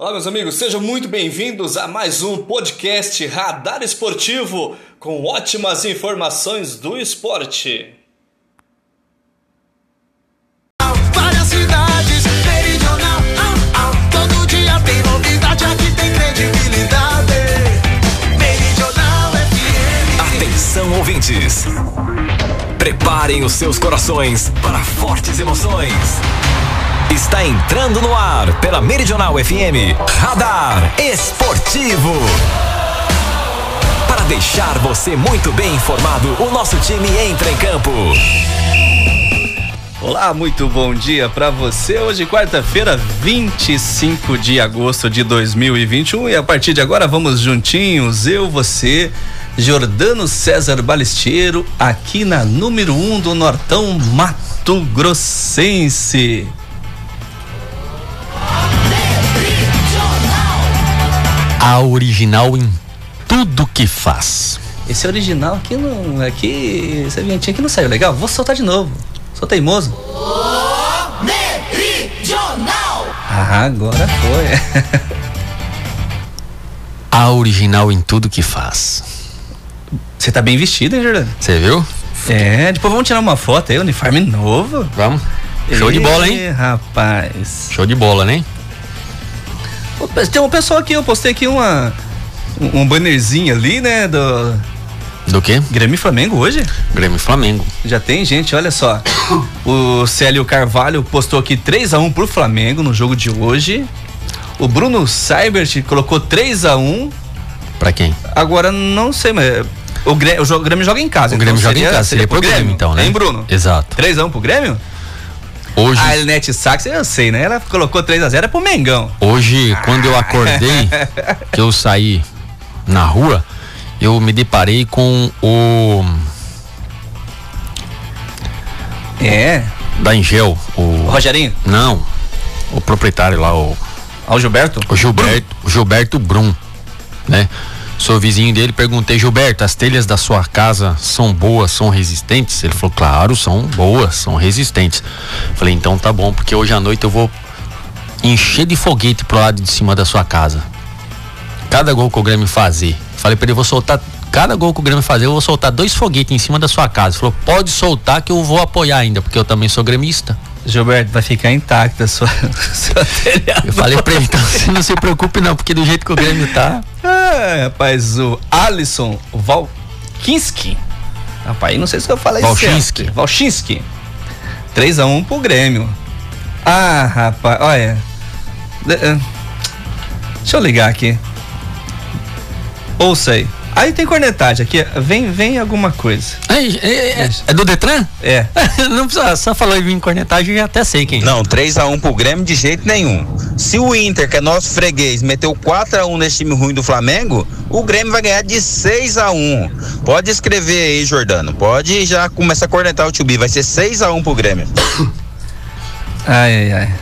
Olá, meus amigos, sejam muito bem-vindos a mais um podcast Radar Esportivo com ótimas informações do esporte. Várias cidades, meridional, ah, ah, todo dia tem novidade, aqui tem credibilidade. Meridional FM. Atenção ouvintes! Preparem os seus corações para fortes emoções. Está entrando no ar pela Meridional FM Radar Esportivo. Para deixar você muito bem informado, o nosso time entra em campo. Olá, muito bom dia para você. Hoje, quarta-feira, 25 de agosto de 2021. E a partir de agora, vamos juntinhos, eu, você, Jordano César Balesteiro, aqui na número 1 um do Nortão Mato Grossense. A original em tudo que faz. Esse original aqui não. Aqui. Essa vinhetinha aqui não saiu legal. Vou soltar de novo. Sou teimoso. Meridional. Ah, agora foi. A original em tudo que faz. Você tá bem vestido, hein, Jordano? Você viu? É, depois vamos tirar uma foto aí, uniforme novo. Vamos. Show de bola, hein? Ih, Rapaz. Show de bola, né? Tem um pessoal aqui, eu postei aqui uma. Um bannerzinho ali, né? Do Do quê? Grêmio e Flamengo hoje. Grêmio e Flamengo. Já tem gente, olha só. O Célio Carvalho postou aqui 3 a 1 pro Flamengo no jogo de hoje. O Bruno Seibert colocou 3 a 1 Pra quem? Agora não sei, mas o Grêmio, o Grêmio joga em casa. O Grêmio então joga em seria- casa, seria pro Grêmio, então, né? Hein, Bruno? Exato. 3x1 pro Grêmio? Hoje, A Elnete Sax, eu sei, né? Ela colocou 3x0 é pro Mengão. hoje, quando eu acordei, que eu saí na rua, eu me deparei com o É. da Ingel, O o Rogerinho, não, o proprietário lá, o ao Gilberto. O Gilberto, o Gilberto Brum, né? Sou vizinho dele, perguntei, Gilberto, as telhas da sua casa são boas, são resistentes? Ele falou, claro, são boas, são resistentes. Falei, então tá bom, porque hoje à noite eu vou encher de foguete pro lado de cima da sua casa. Cada gol que o Grêmio fazer. Falei pra ele, vou soltar. Cada gol que o Grêmio fazer, eu vou soltar dois foguetes em cima da sua casa. Ele falou, pode soltar que eu vou apoiar ainda, porque eu também sou gremista. Gilberto, vai ficar intacta a sua, sua. Eu falei pra ele, então você não se preocupe não, porque do jeito que o Grêmio tá. Ah, rapaz, o Alisson Valkinski. Rapaz, não sei se eu falei Valchinski. certo. Valchinski. 3x1 pro Grêmio. Ah, rapaz, olha. Eh, Deixa eu ligar aqui. Ouça aí. Aí tem cornetagem aqui. Vem, vem alguma coisa. É, é, é- é do Detran? É. não precisa, só falou em cornetagem, eu já até sei quem. Não, 3x1 pro Grêmio de jeito nenhum. Se o Inter, que é nosso freguês, meteu 4x1 nesse time ruim do Flamengo, o Grêmio vai ganhar de 6x1. Pode escrever aí, Jordano. Pode já começar a cornetar o Tio Vai ser 6x1 pro Grêmio. Ai, ai, ai.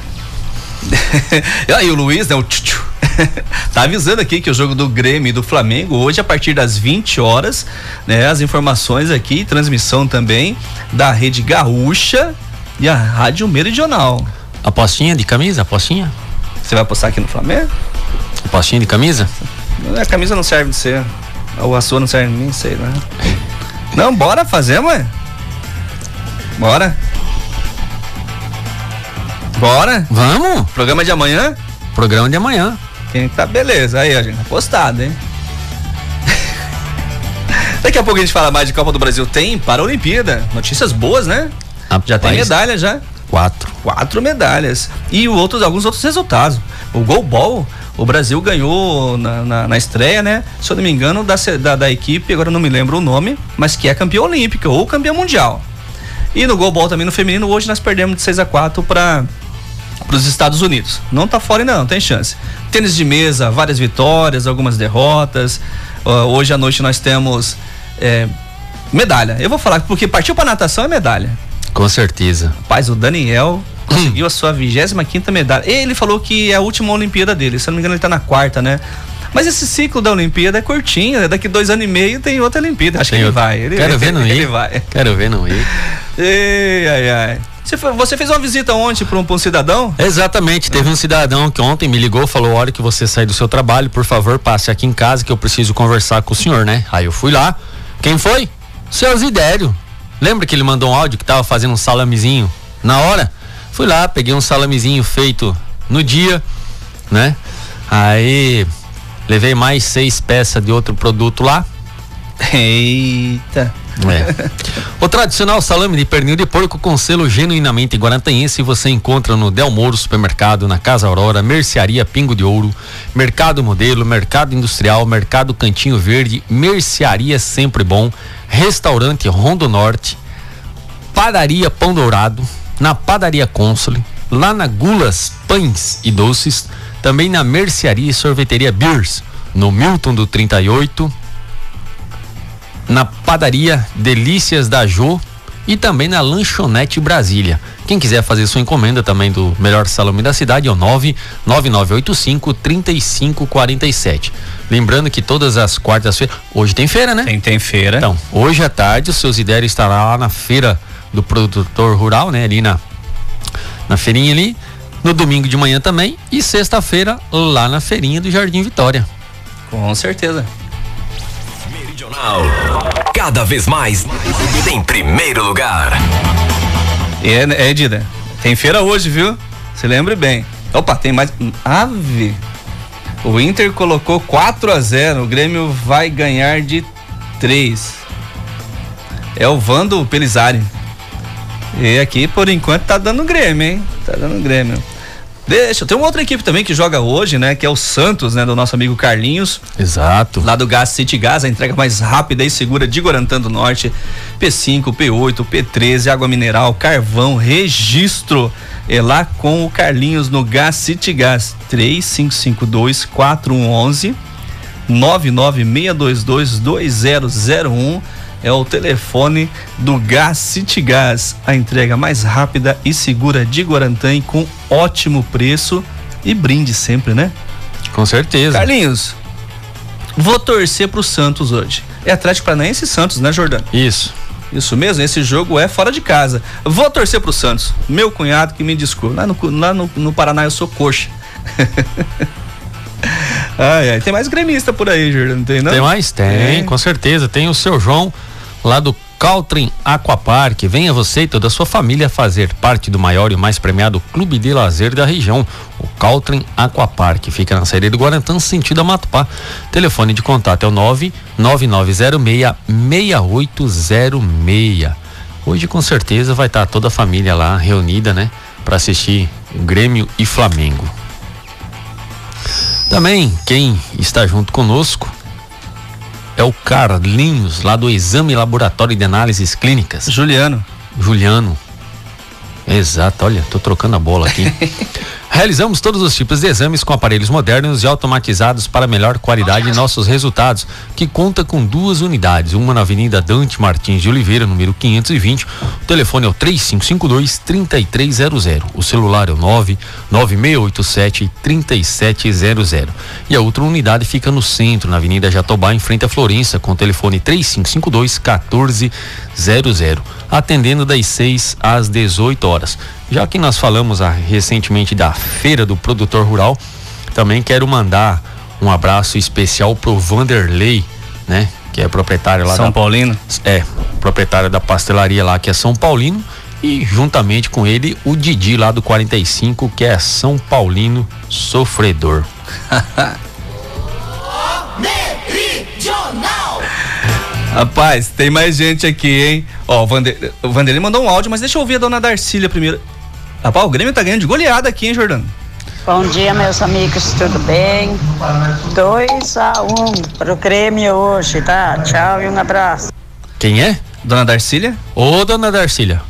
e aí o Luiz, né, o tchutchu, tá avisando aqui que o jogo do Grêmio e do Flamengo hoje a partir das 20 horas, né, as informações aqui, transmissão também da Rede Gaúcha e a Rádio Meridional. Apostinha de camisa? Apostinha? Você vai postar aqui no Flamengo? Apostinha de camisa? A camisa não serve de ser, ou a sua não serve de mim, sei lá. Não, bora fazer, mãe. Bora. Bora. Vamos! Programa de amanhã? Programa de amanhã. Quem tá beleza. Aí, ó, gente, apostado, hein? Daqui a pouco a gente fala mais de Copa do Brasil. Tem para a Olimpíada. Notícias boas, né? Já tem Rapaz, medalha já. Quatro. Quatro medalhas. E outros, alguns outros resultados. O Golbol, o Brasil ganhou na, na, na estreia, né? Se eu não me engano, da, da, da equipe, agora não me lembro o nome, mas que é campeã olímpica ou campeã mundial. E no Golbol também no feminino, hoje nós perdemos de 6 a 4 para os Estados Unidos. Não tá fora ainda não, tem chance. Tênis de mesa, várias vitórias, algumas derrotas. Ó, hoje à noite nós temos é, medalha. Eu vou falar porque partiu para natação é medalha. Com certeza. Rapaz, o Daniel conseguiu a sua 25 quinta medalha. Ele falou que é a última Olimpíada dele. Se eu não me engano, ele tá na quarta, né? Mas esse ciclo da Olimpíada é curtinho, né? daqui dois anos e meio tem outra Olimpíada. Acho Tem que ele outro. vai. Ele, Quero ver não ir. Ele vai. Quero ver não ir. Ei, ai, ai. Você, foi- você fez uma visita ontem para um, um cidadão? Exatamente, teve um cidadão que ontem me ligou, falou: "Hora que você sair do seu trabalho, por favor, passe aqui em casa que eu preciso conversar com o senhor, né?" Aí eu fui lá. Quem foi? Seu Zidério. Lembra que ele mandou um áudio que tava fazendo um salamezinho na hora? Fui lá, peguei um salamezinho feito no dia, né? Aí levei mais seis peças de outro produto lá. Eita. É. O tradicional salame de pernil de porco com selo genuinamente guarantanhense você encontra no Del Moro Supermercado, na Casa Aurora, Mercearia Pingo de Ouro, Mercado Modelo, Mercado Industrial, Mercado Cantinho Verde, Mercearia Sempre Bom, Restaurante Rondo Norte, Padaria Pão Dourado, na Padaria Console, lá na Gulas Pães e Doces, também na Mercearia e Sorveteria Beers, no Milton do 38, na padaria Delícias da Jô e também na Lanchonete Brasília. Quem quiser fazer sua encomenda também do melhor salame da cidade é o 99985 3547. Lembrando que todas as quartas-feiras, hoje tem feira, né? Tem, tem feira. Então, hoje à tarde o seu Zidério estará lá na feira do produtor rural, né? Ali na, na feirinha ali. No domingo de manhã também. E sexta-feira lá na feirinha do Jardim Vitória. Com certeza. Meridional. Cada vez mais em primeiro lugar. E é, é Dida, tem feira hoje, viu? Se lembre bem. Opa, tem mais. Ave! O Inter colocou 4 a 0 O Grêmio vai ganhar de 3. É o Vando Pelizari. E aqui, por enquanto, tá dando Grêmio, hein? Tá dando Grêmio. Deixa, tem uma outra equipe também que joga hoje, né? Que é o Santos, né? Do nosso amigo Carlinhos. Exato. Lá do Gas City Gas, a entrega mais rápida e segura de Guarantã do Norte. P5, P8, P13, água mineral, carvão, registro. É lá com o Carlinhos no Gas City Gas. 3552 4111 99622 2001 é o telefone do Gas City Gas, a entrega mais rápida e segura de Guarantã com ótimo preço e brinde sempre, né? Com certeza. Carlinhos, vou torcer pro Santos hoje. É Atlético Paranaense e Santos, né, Jordano? Isso. Isso mesmo, esse jogo é fora de casa. Vou torcer pro Santos. Meu cunhado que me desculpe. Lá no, lá no, no Paraná eu sou coxa. ai, ai. Tem mais gremista por aí, Jordano, tem não? Tem mais? Tem, É. com certeza. Tem o seu João lá do Caltrim Aquapark. Venha você e toda a sua família fazer parte do maior e mais premiado clube de lazer da região, o Caltrim Aquapark. Fica na saída do Guarantã, sentido a Matupá. Telefone de contato é o 99906 6806. Hoje com certeza vai estar toda a família lá reunida, né, para assistir Grêmio e Flamengo. Também quem está junto conosco é o Carlinhos, lá do Exame Laboratório de Análises Clínicas. Juliano. Juliano. Exato, olha, tô trocando a bola aqui. Realizamos todos os tipos de exames com aparelhos modernos e automatizados para melhor qualidade em nossos resultados, que conta com duas unidades, uma na Avenida Dante Martins de Oliveira, número 520. O telefone é o 3552 3300. O celular é o 99687 3700. E a outra unidade fica no centro, na Avenida Jatobá, em frente à Florença, com o telefone 3552 1400, atendendo das 6 às 18 horas. Já que nós falamos ah, recentemente da Feira do Produtor Rural, também quero mandar um abraço especial pro Vanderlei, né? Que é proprietário lá São da Paulino. é, proprietário da pastelaria lá, que é São Paulino, e juntamente com ele o Didi lá do 45, que é São Paulino sofredor. Rapaz, tem mais gente aqui, hein? Ó, o, Vander... o Vanderlei mandou um áudio, mas deixa eu ouvir a dona Darcília primeiro. Rapaz, o Grêmio tá ganhando de goleada aqui, hein, Jordano? Bom dia, meus amigos, tudo bem? 2 a 1 um pro Grêmio hoje, tá? Tchau e um abraço. Quem é? Dona Darcília? Ô, dona Darcília,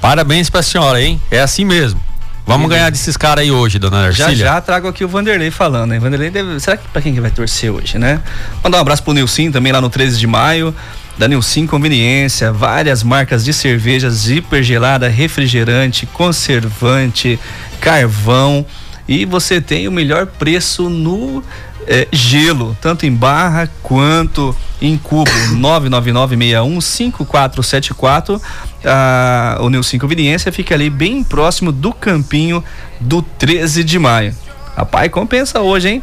parabéns pra senhora, hein? É assim mesmo. Vamos ganhar desses caras aí hoje, dona Já Darcília. já trago aqui o Vanderlei falando, hein? Vanderlei deve... Será que pra quem que vai torcer hoje, né? Mandar um abraço pro Nilcim também lá no 13 de maio. Da Nilcim Conveniência, várias marcas de cervejas hipergelada, refrigerante, conservante, carvão. E você tem o melhor preço no é, gelo, tanto em barra quanto em cubo. 999615474. Ah, o Nilson Conveniência fica ali bem próximo do campinho do 13 de maio. Rapaz, compensa hoje, hein?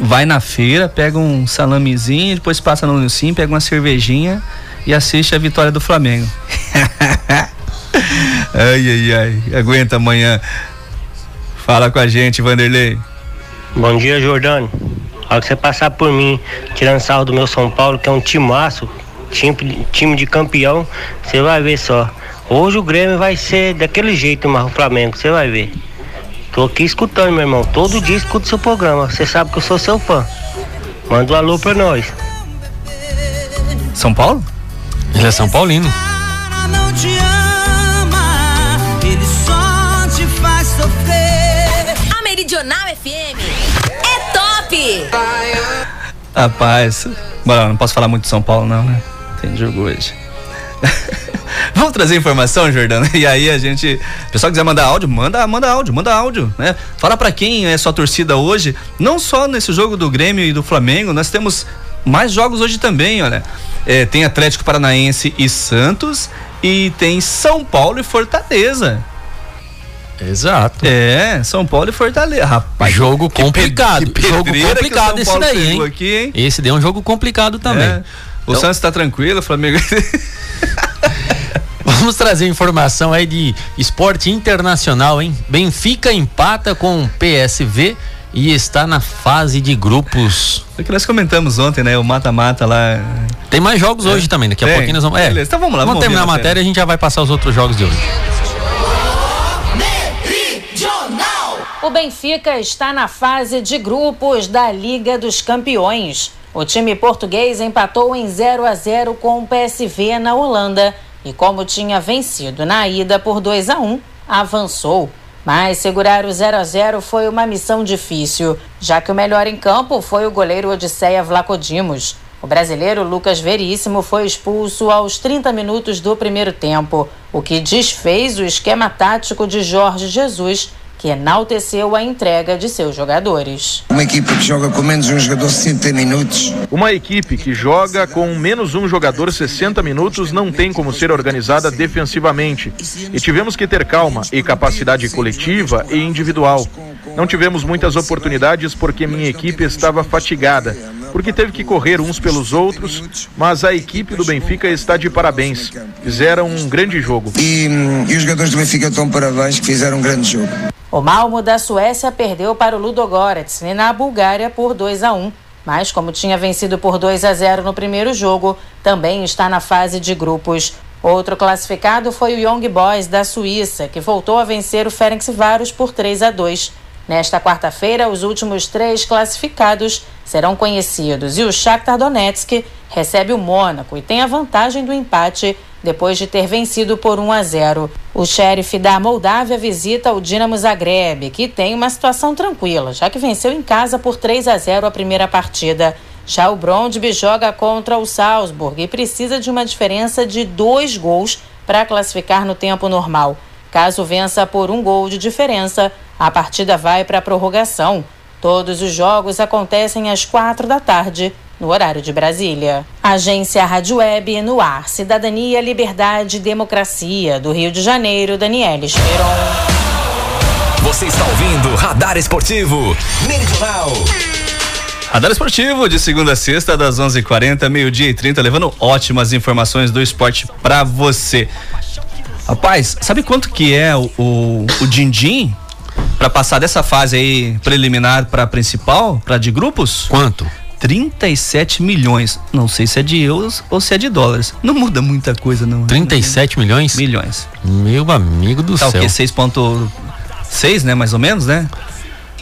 Vai na feira, pega um salamezinho, depois passa no Nilson, pega uma cervejinha e assiste a vitória do Flamengo. ai, ai, ai. Aguenta amanhã. Fala com a gente, Vanderlei. Bom dia, Jordano. A hora que você passar por mim, tirando sarro do meu São Paulo, que é um timaço, time, time de campeão, você vai ver só. Hoje o Grêmio vai ser daquele jeito, mas o Flamengo, você vai ver. Tô aqui escutando, meu irmão. Todo dia escuto seu programa. Você sabe que eu sou seu fã. Manda um alô pra nós. São Paulo? Ele é São Paulino. cara não te ama, ele só te faz sofrer. A Meridional FM é top! Rapaz, bora, não posso falar muito de São Paulo, não, né? Tem jogo hoje. Vamos trazer informação, Jordano? E aí a gente. O pessoal quiser mandar áudio, manda, manda áudio, manda áudio, né? Fala pra quem é sua torcida hoje, não só nesse jogo do Grêmio e do Flamengo, nós temos mais jogos hoje também, olha. É, tem Atlético Paranaense e Santos e tem São Paulo e Fortaleza. Exato. É, São Paulo e Fortaleza. Rapaz, jogo que complicado. que jogo complicado esse daí, hein? aqui, hein? Esse daí é um jogo complicado também. É. O Então- Santos tá tranquilo, o Flamengo. Vamos trazer informação aí de esporte internacional, hein? Benfica empata com o PSV e está na fase de grupos. É que nós comentamos ontem, né? O mata-mata lá. Tem mais jogos hoje também, daqui a Tem. pouquinho nós vamos. É, Beleza, então vamos lá, Vamos vamos terminar a ouvir a matéria e a gente já vai passar os outros jogos de hoje. Meridional. O Benfica está na fase de grupos da Liga dos Campeões. O time português empatou em 0 a 0 com o PSV na Holanda e, como tinha vencido na ida por 2 a 1, avançou. Mas segurar o 0 a 0 foi uma missão difícil, já que o melhor em campo foi o goleiro Odisseia Vlacodimos. O brasileiro Lucas Veríssimo foi expulso aos 30 minutos do primeiro tempo, o que desfez o esquema tático de Jorge Jesus, que enalteceu a entrega de seus jogadores. Uma equipa que joga com menos um jogador 60 minutos. Uma equipe que joga com menos um jogador 60 minutos não tem como ser organizada defensivamente. E tivemos que ter calma e capacidade coletiva e individual. Não tivemos muitas oportunidades porque minha equipe estava fatigada, porque teve que correr uns pelos outros, mas a equipe do Benfica está de parabéns. Fizeram um grande jogo. E, hum, e os jogadores do Benfica estão parabéns que fizeram um grande jogo. O Malmo da Suécia perdeu para o Ludogorets na Bulgária por 2 a 1. Mas como tinha vencido por 2 a 0 no primeiro jogo, também está na fase de grupos. Outro classificado foi o Young Boys da Suíça, que voltou a vencer o Ferencváros por 3 a 2. Nesta quarta-feira, os últimos três classificados serão conhecidos e o Shakhtar Donetsk recebe o Mônaco e tem a vantagem do empate depois de ter vencido por 1 a 0. O xerife da Moldávia visita o Dinamo Zagreb, que tem uma situação tranquila, já que venceu em casa por 3 a 0 a primeira partida. Já o Brondby joga contra o Salzburg e precisa de uma diferença de dois gols para classificar no tempo normal. Caso vença por um gol de diferença, a partida vai para a prorrogação. Todos os jogos acontecem às quatro da tarde, no horário de Brasília. Agência Rádio Web no ar. Cidadania, Liberdade e Democracia. Do Rio de Janeiro, Daniela Esperon. Você está ouvindo Radar Esportivo Meridional. Radar Esportivo, de segunda a sexta, das 11:40 h 40 meio-dia e 30, levando ótimas informações do esporte pra você. Rapaz, sabe quanto que é o, o, o din-din pra passar dessa fase aí preliminar pra principal, pra de grupos? Quanto? 37 milhões. Não sei se é de euros ou se é de dólares. Não muda muita coisa, não. 37 milhões? Milhões. Meu amigo do Tá o céu. quê? 6,6, né? Mais ou menos, né?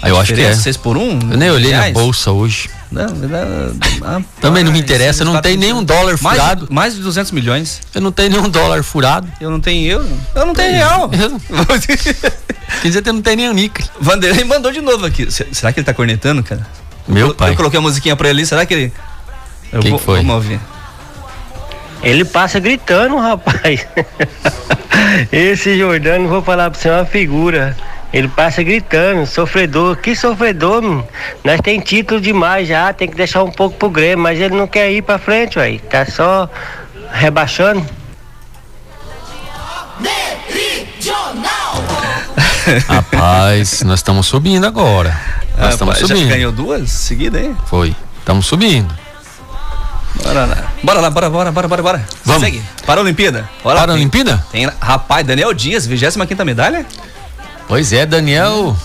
A Eu acho que é. 6 por 1? Um, Eu nem olhei na reais? bolsa hoje. Não, não, Também não me interessa, não tem nenhum dólar mais, furado. Mais de 200 milhões. Eu não tenho nenhum dólar furado. Eu não tenho euro. Eu não tenho real. Quer dizer, eu não tenho nenhum níquel. Vanderlei mandou de novo aqui. Se- Será que ele tá cornetando, cara? Meu eu, pai. Eu coloquei a musiquinha pra ele ali, será que ele. Eu Quem vou, foi? Vamos ouvir. Ele passa gritando, rapaz. Esse Jordano, vou falar pra você, é uma figura. Ele passa gritando, sofredor, que sofredor, mano. Nós tem título demais já, tem que deixar um pouco pro Grêmio, mas ele não quer ir pra frente, ué. Tá só rebaixando. Rapaz, nós estamos subindo agora. Nós estamos Rapaz, já subindo. ganhou duas seguidas, hein? Foi. Estamos subindo. Bora lá. Bora lá, bora, bora, bora, bora, bora. Vamos. Segue. Paralimpíada. Olha lá, Paralimpíada? Tem, tem, rapaz, Daniel Dias, 25 medalha? Pois é, Daniel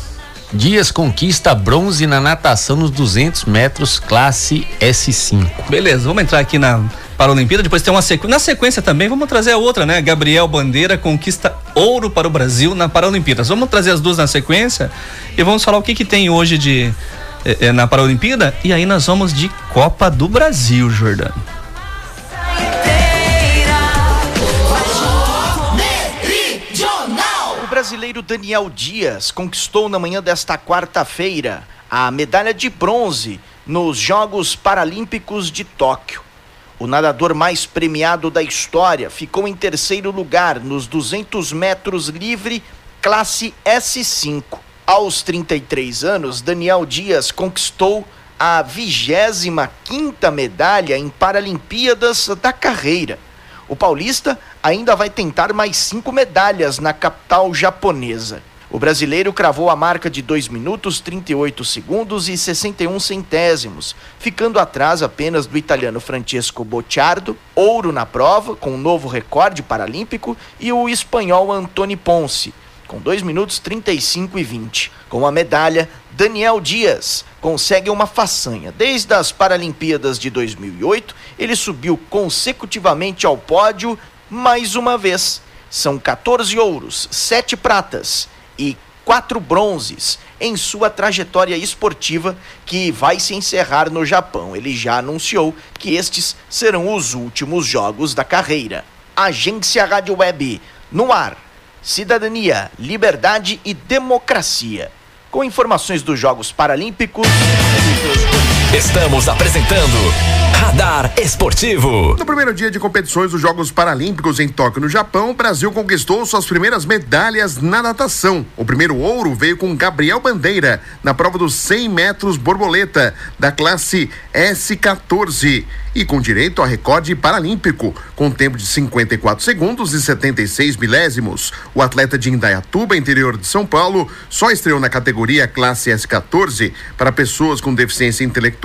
Dias conquista bronze na natação nos 200 metros, classe S5. Beleza, vamos entrar aqui na Paralimpíada, depois tem uma sequência. Na sequência também, vamos trazer a outra, né? Gabriel Bandeira conquista ouro para o Brasil na Paralimpíadas. Vamos trazer as duas na sequência e vamos falar o que que tem hoje de eh, eh, na Paralimpíada e aí nós vamos de Copa do Brasil, Jordano. O brasileiro Daniel Dias conquistou na manhã desta quarta-feira a medalha de bronze nos Jogos Paralímpicos de Tóquio. O nadador mais premiado da história ficou em terceiro lugar nos 200 metros livre, classe S5. Aos 33 anos, Daniel Dias conquistou a 25 quinta medalha em Paralimpíadas da carreira. O paulista ainda vai tentar mais cinco medalhas na capital japonesa. O brasileiro cravou a marca de 2 minutos 38 segundos e 61 centésimos, ficando atrás apenas do italiano Francesco Bocciardo, ouro na prova, com um novo recorde paralímpico, e o espanhol Antoni Ponce, com 2 minutos 35 e 20. Com a medalha, Daniel Dias consegue uma façanha. Desde as Paralimpíadas de 2008, ele subiu consecutivamente ao pódio mais uma vez. São 14 ouros, 7 pratas e 4 bronzes em sua trajetória esportiva que vai se encerrar no Japão. Ele já anunciou que estes serão os últimos jogos da carreira. Agência Rádio Web, no ar. Cidadania, liberdade e democracia. Com informações dos Jogos Paralímpicos. Estamos apresentando Radar Esportivo. No primeiro dia de competições dos Jogos Paralímpicos em Tóquio, no Japão, o Brasil conquistou suas primeiras medalhas na natação. O primeiro ouro veio com Gabriel Bandeira na prova dos 100 metros borboleta da classe S14 e com direito a recorde paralímpico, com tempo de 54 segundos e 76 milésimos. O atleta de Indaiatuba, interior de São Paulo, só estreou na categoria classe S14 para pessoas com deficiência intelectual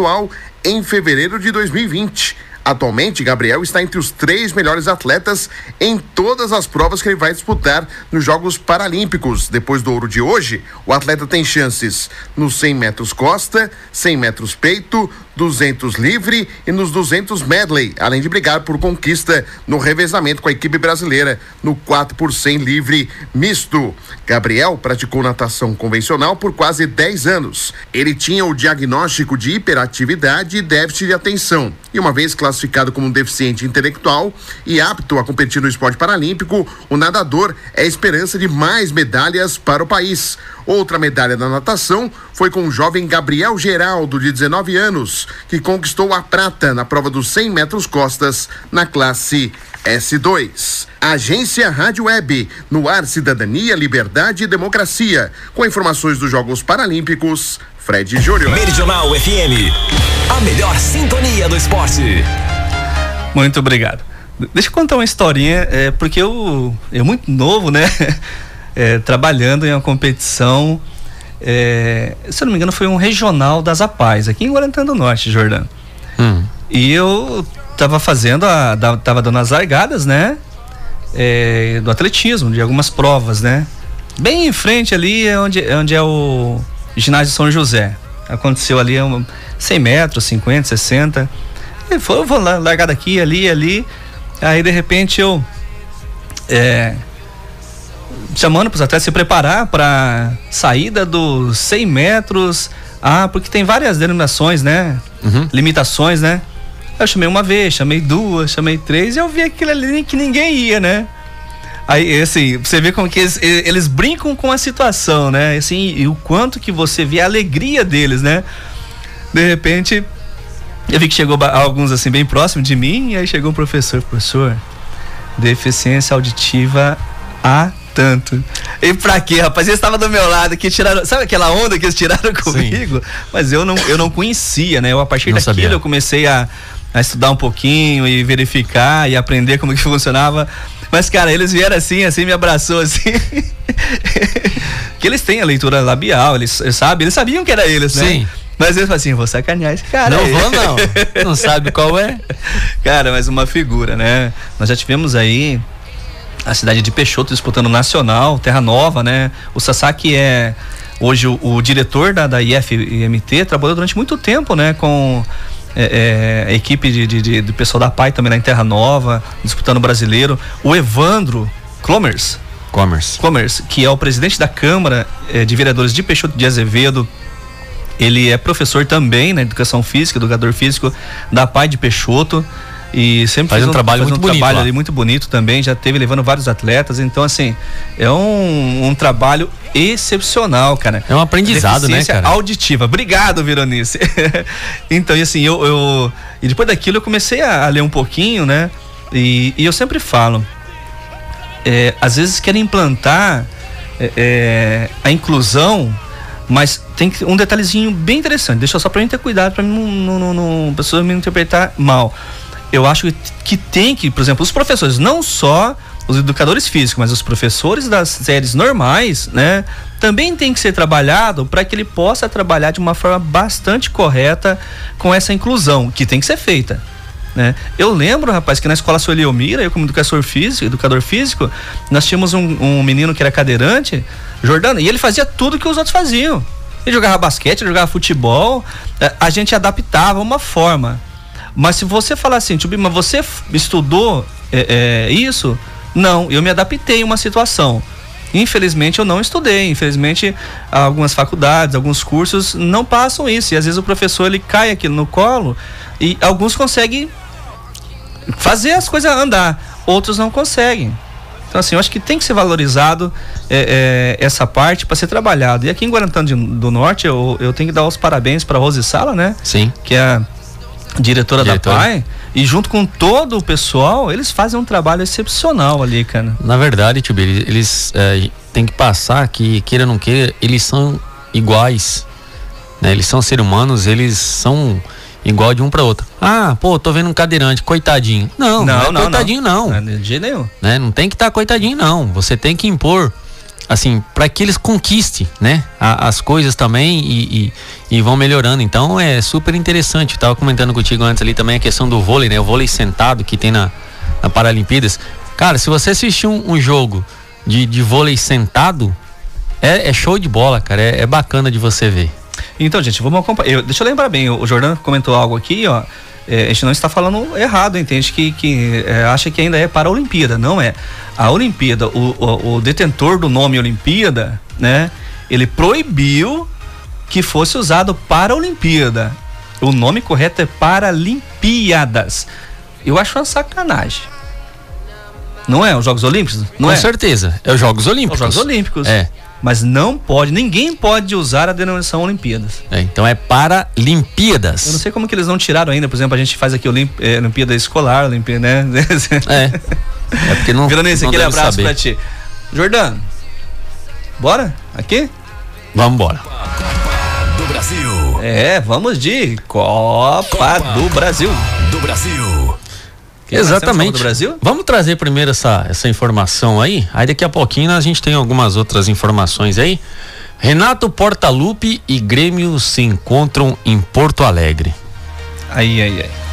em fevereiro de 2020. Atualmente, Gabriel está entre os três melhores atletas em todas as provas que ele vai disputar nos Jogos Paralímpicos. Depois do ouro de hoje, o atleta tem chances nos 100 metros costa, 100 metros peito, 200 livre e nos 200 medley, além de brigar por conquista no revezamento com a equipe brasileira no 4 por 100 livre misto. Gabriel praticou natação convencional por quase 10 anos. Ele tinha o diagnóstico de hiperatividade e déficit de atenção. E uma vez classificado como um deficiente intelectual e apto a competir no esporte paralímpico, o nadador é esperança de mais medalhas para o país. Outra medalha na natação foi com o jovem Gabriel Geraldo, de 19 anos, que conquistou a prata na prova dos 100 metros costas na classe S2. Agência Rádio Web, no ar Cidadania, Liberdade e Democracia. Com informações dos Jogos Paralímpicos, Fred Júnior. Meridional FM. A melhor sintonia do esporte. Muito obrigado. Deixa eu contar uma historinha, é, porque eu, eu muito novo, né? É, trabalhando em uma competição, é, se eu não me engano, foi um regional das APAES, aqui em Guarantã do Norte, Jordano. E eu tava fazendo, a, tava dando as largadas, né? É, do atletismo, de algumas provas, né? Bem em frente ali é onde, é onde é o ginásio São José. Aconteceu ali um, 100 metros, 50, 60. E foi, eu vou largar daqui, ali, ali. Aí de repente eu. É, chamando para até se preparar para saída dos 100 metros. Ah, porque tem várias denominações, né? Limitações, né? Eu chamei uma vez, chamei duas, chamei três e eu vi aquilo ali que ninguém ia, né? Aí, assim, você vê como que eles, eles brincam com a situação, né? Assim, e o quanto que você vê a alegria deles, né? De repente, eu vi que chegou alguns assim bem próximo de mim, e aí chegou um professor, professor, deficiência auditiva tanto. E pra quê, rapaz? Eles estavam do meu lado aqui, tiraram. Sabe aquela onda que eles tiraram comigo? Mas eu não, eu não conhecia, né? Eu, a partir Não daquilo sabia. eu comecei a, a estudar um pouquinho e verificar e aprender como que funcionava. Mas, cara, eles vieram assim, assim, me abraçou assim. que eles têm a leitura labial, eles, eles sabem, eles sabiam que era eles, né? Sim. Mas eles falaram assim, vou sacanear esse cara. Não aí. vou, não. Não sabe qual é. Cara, mas uma figura, né? Nós já tivemos aí a cidade de Peixoto disputando o Nacional, Terra Nova, né? O Sasaki é hoje o, o diretor da, da IFMT, trabalhou durante muito tempo, né? Com é, é, a equipe de, de- de- do pessoal da PAI também lá em Terra Nova, disputando o brasileiro. O Evandro Clomers, Commerce. Commerce, que é o presidente da Câmara eh, de Vereadores de Peixoto de Azevedo. Ele é professor também na educação física, educador físico da PAI de Peixoto. E sempre Faz um trabalho faz muito bonito trabalho lá. ali muito bonito também, já teve levando vários atletas. Então, assim, é um, um trabalho excepcional, cara. É um aprendizado, né, cara? auditiva. Obrigado, Veronice. então, e assim, eu, eu- E depois daquilo eu comecei a, a ler um pouquinho, né? E, e eu sempre falo, é, às vezes querem implantar é, é, a inclusão, mas tem um detalhezinho bem interessante. Deixa só pra mim ter cuidado, não, não, não, não pessoa me interpretar mal. Eu acho que, tem que, por exemplo, os professores, não só os educadores físicos, mas os professores das séries normais, né, também tem que ser trabalhado para que ele possa trabalhar de uma forma bastante correta com essa inclusão, que tem que ser feita. Né? Eu lembro, rapaz, que na escola Sueli Elmira, eu como educador físico, educador físico, nós tínhamos um, um menino que era cadeirante, Jordano, e ele fazia tudo que os outros faziam. Ele jogava basquete, ele jogava futebol, a gente adaptava uma forma. Mas se você falar assim, Tio Bima, você f- estudou eh, eh, isso? Não, eu me adaptei a uma situação. Infelizmente eu não estudei, infelizmente algumas faculdades, alguns cursos não passam isso e às vezes o professor ele cai aqui no colo e alguns conseguem fazer as coisas andar, outros não conseguem. Então assim, eu acho que tem que ser valorizado é, é, essa parte para ser trabalhado. E aqui em Guarantã do Norte eu, eu tenho que dar os parabéns para Rose Sala, né? Sim. Que é a diretora, da PAI. E junto com todo o pessoal, eles fazem um trabalho excepcional ali, cara. Na verdade, Tio Billy, eles é, têm que passar que, queira ou não queira, eles são iguais. Né? Eles são seres humanos, eles são igual de um para outro. Ah, pô, tô vendo um cadeirante, coitadinho. Não, não, é coitadinho não. Não, de jeito nenhum. né? Não tem que estar coitadinho não. Você tem que impor assim, para que eles conquistem, né? a- as coisas também e, e, e vão melhorando. Então é super interessante. Eu tava comentando contigo antes ali também a questão do vôlei, né? O vôlei sentado que tem na, na Paralimpíadas. Cara, se você assistir um, um jogo de, de vôlei sentado, é, é show de bola, cara. É, é bacana de você ver. Então, gente, vamos acompanhar. Eu- deixa eu lembrar bem, o Jordano comentou algo aqui, ó. É, a gente não está falando errado, entende? Que, que é, acha que ainda é para a Olimpíada. Não é. A Olimpíada, o, o, o detentor do nome Olimpíada, né? Ele proibiu que fosse usado para a Olimpíada. O nome correto é Paralimpíadas. Eu acho uma sacanagem. Não é? Os Jogos Olímpicos? Não Com é? certeza. É os Jogos Olímpicos. Os Jogos Olímpicos. É. Mas não pode, ninguém pode usar a denominação Olimpíadas. É, então é Paralimpíadas. Eu não sei como que eles não tiraram ainda, por exemplo, a gente faz aqui Olimp, eh, Olimpíada Escolar, Olimpíada, né? É. É porque não. Veronice, aquele abraço saber. pra ti. Jordano, bora? Aqui? Vamos embora. Do Brasil. É, vamos de Copa, do Brasil. Do Brasil. Exatamente. do Brasil? Vamos trazer primeiro essa, essa informação aí. Aí daqui a pouquinho a gente tem algumas outras informações aí. Renato Portaluppi e Grêmio se encontram em Porto Alegre. Aí, aí, aí.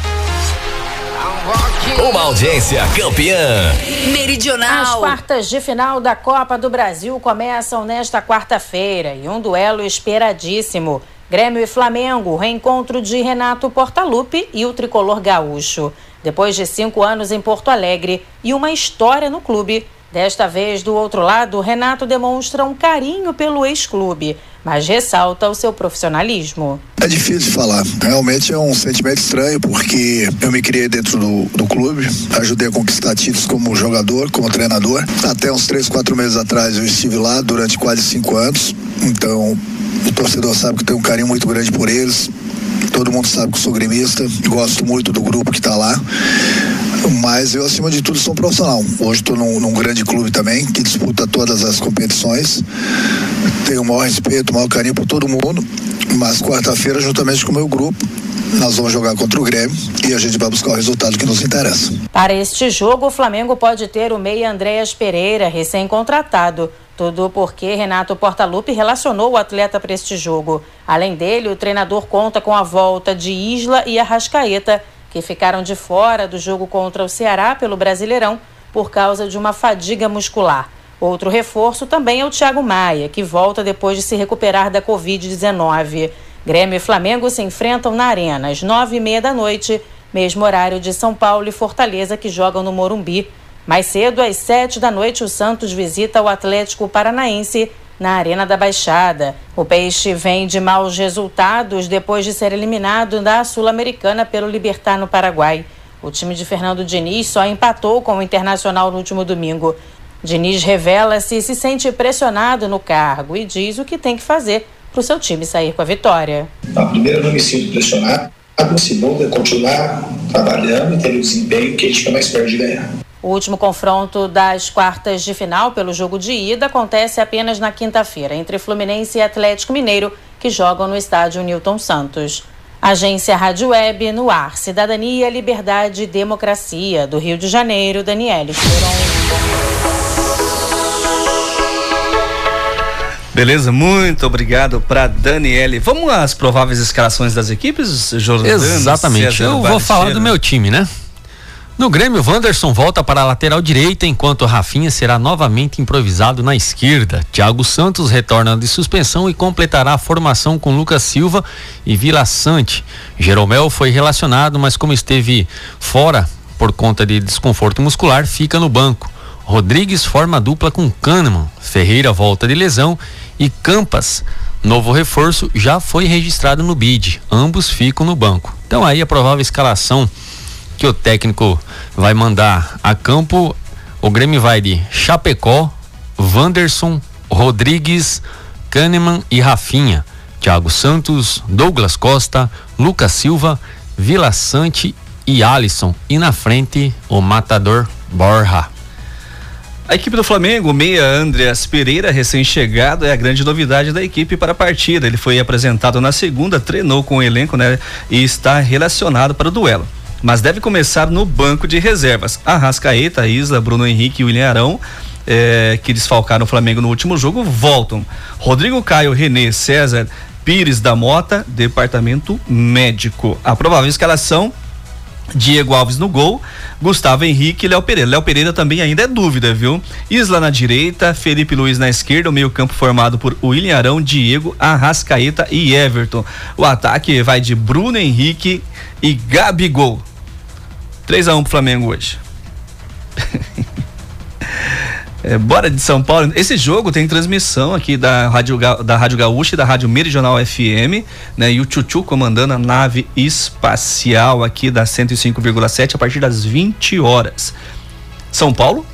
Uma audiência campeã. As Meridional. quartas de final da Copa do Brasil começam nesta quarta-feira e um duelo esperadíssimo. Grêmio e Flamengo, reencontro de Renato Portaluppi e o tricolor gaúcho. Depois de cinco anos em Porto Alegre e uma história no clube, desta vez do outro lado, Renato demonstra um carinho pelo ex-clube, mas ressalta o seu profissionalismo. É difícil falar. Realmente é um sentimento estranho, porque eu me criei dentro do, do clube, ajudei a conquistar títulos como jogador, como treinador. Até uns três, quatro meses atrás eu estive lá durante quase cinco anos. Então, o torcedor sabe que tenho um carinho muito grande por eles. Todo mundo sabe que eu sou gremista, gosto muito do grupo que está lá. Mas eu, acima de tudo, sou um profissional. Hoje estou num, num, grande clube também, que disputa todas as competições. Tenho o maior respeito, o maior carinho por todo mundo. Mas quarta-feira, juntamente com o meu grupo, nós vamos jogar contra o Grêmio e a gente vai buscar o resultado que nos interessa. Para este jogo, o Flamengo pode ter o meia Andréas Pereira, recém-contratado. Tudo porque Renato Portaluppi relacionou o atleta para este jogo. Além dele, o treinador conta com a volta de Isla e Arrascaeta, que ficaram de fora do jogo contra o Ceará pelo Brasileirão por causa de uma fadiga muscular. Outro reforço também é o Thiago Maia, que volta depois de se recuperar da Covid-19. Grêmio e Flamengo se enfrentam na Arena às nove e meia da noite, mesmo horário de São Paulo e Fortaleza, que jogam no Morumbi. Mais cedo, às sete da noite, o Santos visita o Atlético Paranaense na Arena da Baixada. O Peixe vem de maus resultados depois de ser eliminado da Sul-Americana pelo Libertar no Paraguai. O time de Fernando Diniz só empatou com o Internacional no último domingo. Diniz revela-se se sente pressionado no cargo e diz o que tem que fazer para o seu time sair com a vitória. A primeira, não me sinto pressionado. A segunda continuar trabalhando e ter o desempenho que a gente fica mais perto de ganhar. O último confronto das quartas de final pelo jogo de ida acontece apenas na quinta-feira, entre Fluminense e Atlético Mineiro, que jogam no estádio Newton Santos. Agência Rádio Web no ar. Cidadania, Liberdade e Democracia. Do Rio de Janeiro, Daniele Beleza, muito obrigado para Daniele. Vamos às prováveis escalações das equipes, Jordano? Exatamente. Eu vou falar do meu time, né? No Grêmio, Wanderson volta para a lateral direita, enquanto Rafinha será novamente improvisado na esquerda. Thiago Santos retorna de suspensão e completará a formação com Lucas Silva e Vila Sante. Jeromel foi relacionado, mas como esteve fora por conta de desconforto muscular, fica no banco. Rodrigues forma dupla com Kahneman. Ferreira volta de lesão e Campas, novo reforço, já foi registrado no BID. Ambos ficam no banco. Então aí a provável escalação que o técnico vai mandar a campo. O Grêmio vai de Chapecó, Wanderson, Rodrigues, Kahneman e Rafinha. Thiago Santos, Douglas Costa, Lucas Silva, Vila Sante e Alisson. E na frente, o matador Borja. A equipe do Flamengo, meia Andreas Pereira, recém-chegado, é a grande novidade da equipe para a partida. Ele foi apresentado na segunda, treinou com o elenco, né? E está relacionado para o duelo. Mas deve começar no banco de reservas. Arrascaeta, Isla, Bruno Henrique e William Arão, é, que desfalcaram o Flamengo no último jogo, voltam. Rodrigo Caio, Renê, César, Pires da Mota, departamento médico. A provável escalação Diego Alves no gol, Gustavo Henrique e Léo Pereira. Léo Pereira também ainda é dúvida, viu? Isla na direita, Felipe Luiz na esquerda, o meio-campo formado por William Arão, Diego, Arrascaeta e Everton. O ataque vai de Bruno Henrique e Gabigol. 3 a 1 pro Flamengo hoje. É, bora de São Paulo. Esse jogo tem transmissão aqui da Rádio, da Rádio Gaúcha e da Rádio Meridional FM, né? E o Chuchu comandando a nave espacial aqui da 105,7 a partir das 20 horas. São Paulo?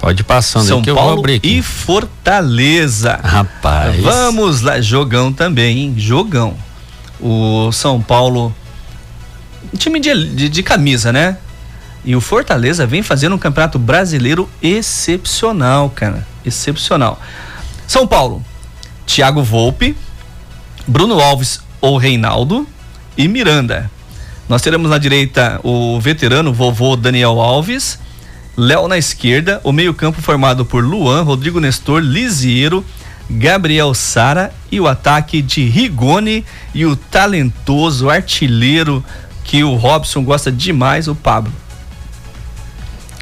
Pode ir passando São que Paulo e Fortaleza. Rapaz. Vamos lá, jogão também, hein? Jogão. O São Paulo. Time de, de, de camisa, né? E o Fortaleza vem fazendo um campeonato brasileiro excepcional, cara. Excepcional. São Paulo, Thiago Volpe, Bruno Alves ou Reinaldo e Miranda. Nós teremos na direita o veterano vovô Daniel Alves, Léo na esquerda, o meio-campo formado por Luan, Rodrigo Nestor, Lisiero, Gabriel Sara e o ataque de Rigoni e o talentoso artilheiro que o Robson gosta demais, o Pablo.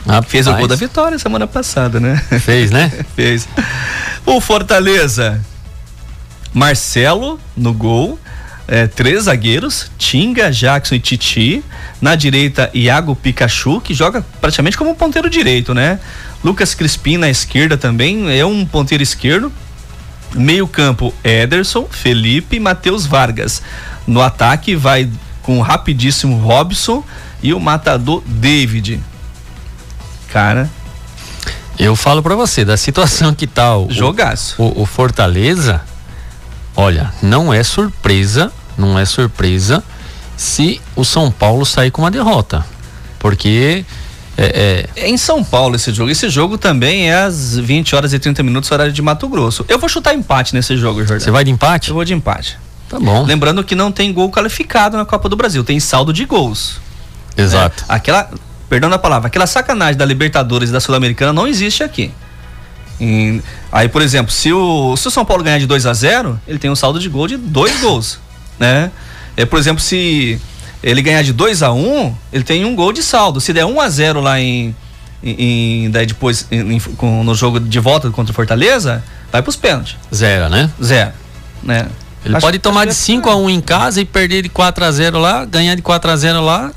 Rapaz. Fez o gol da vitória semana passada, né? Fez, né? Fez. O Fortaleza, Marcelo no gol. É, três zagueiros, Tinga, Jackson e Titi. Na direita, Iago Pikachu, que joga praticamente como um ponteiro direito, né? Lucas Crispim na esquerda também, é um ponteiro esquerdo. Meio campo, Ederson, Felipe e Matheus Vargas. No ataque, vai com o rapidíssimo Robson e o matador David cara. Eu falo para você, da situação que tá o, Jogaço. O, o, Fortaleza, olha, não é surpresa, não é surpresa se o São Paulo sair com uma derrota. Porque É, é... em São Paulo esse jogo. Esse jogo também é às 20 horas e 30 minutos, horário de Mato Grosso. Eu vou chutar empate nesse jogo, Jordão. Você vai de empate? Eu vou de empate. Tá bom. Lembrando que não tem gol qualificado na Copa do Brasil, tem saldo de gols. Exato. É, aquela, perdão a palavra, aquela sacanagem da Libertadores e da Sul-Americana não existe aqui. Em, aí, por exemplo, se o, se o São Paulo ganhar de 2 a 0 ele tem um saldo de gol de dois gols, né? É, por exemplo, se ele ganhar de 2 a 1 um, ele tem um gol de saldo. Se der 1 um a 0 lá em, em, daí depois em, com, no jogo de volta contra o Fortaleza, vai pros pênaltis. Zero, né? Zero, né? Ele acho, pode tomar de 5 a 1 um em casa e perder de 4 a 0 lá, ganhar de 4 a 0 lá.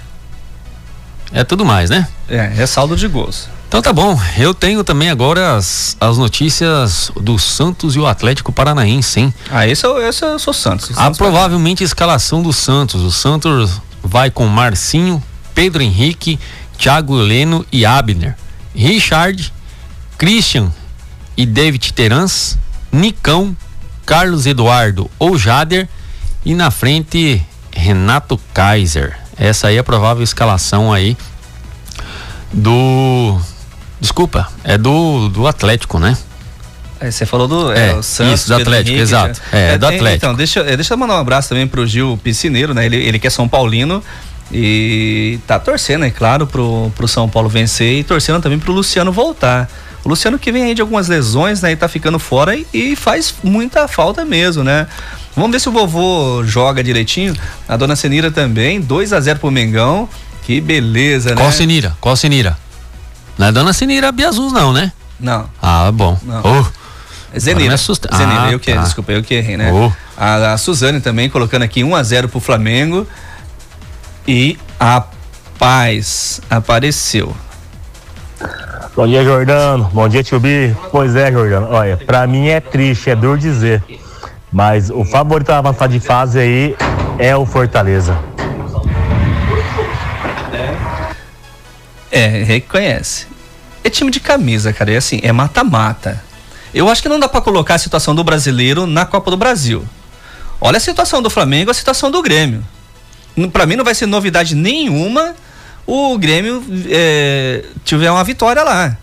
É tudo mais, né? É, é saldo de gols. Então tá bom, eu tenho também agora as, as notícias do Santos e o Atlético Paranaense, hein? Ah, esse eu, esse eu sou Santos. A provavelmente a escalação do Santos. O Santos vai com Marcinho, Pedro Henrique, Thiago Leno e Abner. Richard, Christian e David Terans, Nicão, Carlos Eduardo ou Jader e na frente Renato Kaiser. Essa aí é a provável escalação aí do Desculpa, é do, do Atlético, né? É, você falou do é, é, Santos, isso, do Atlético, Henrique, exato. É, é, do Atlético. Então, deixa, deixa eu mandar um abraço também pro Gil Piscineiro, né? Ele, ele que é São Paulino e tá torcendo, é claro, pro, pro São Paulo vencer e torcendo também pro Luciano voltar. O Luciano que vem aí de algumas lesões, né? E tá ficando fora e, e faz muita falta mesmo, né? Vamos ver se o vovô joga direitinho. A dona Senira também, 2 a 0 pro Mengão. Que beleza, Qual né? Senira? Qual Senira? Não é dona Senira Biazus, não, né? Não. Ah, bom. Não. Oh. Zenira. Zenira, ah, eu que, tá. desculpa, eu que errei, né? Oh. A, a Suzane também colocando aqui 1 a 0 pro Flamengo. E a paz apareceu. Bom dia, Jordano. Bom dia, Tio B. Pois é, Jordano. Olha, pra mim é triste, é duro dizer. Mas o favorito a avançar de fase aí é o Fortaleza. É, reconhece. É time de camisa, cara. É assim, é mata-mata. Eu acho que não dá para colocar a situação do brasileiro na Copa do Brasil. Olha a situação do Flamengo, a situação do Grêmio. Para mim não vai ser novidade nenhuma o Grêmio é, tiver uma vitória lá.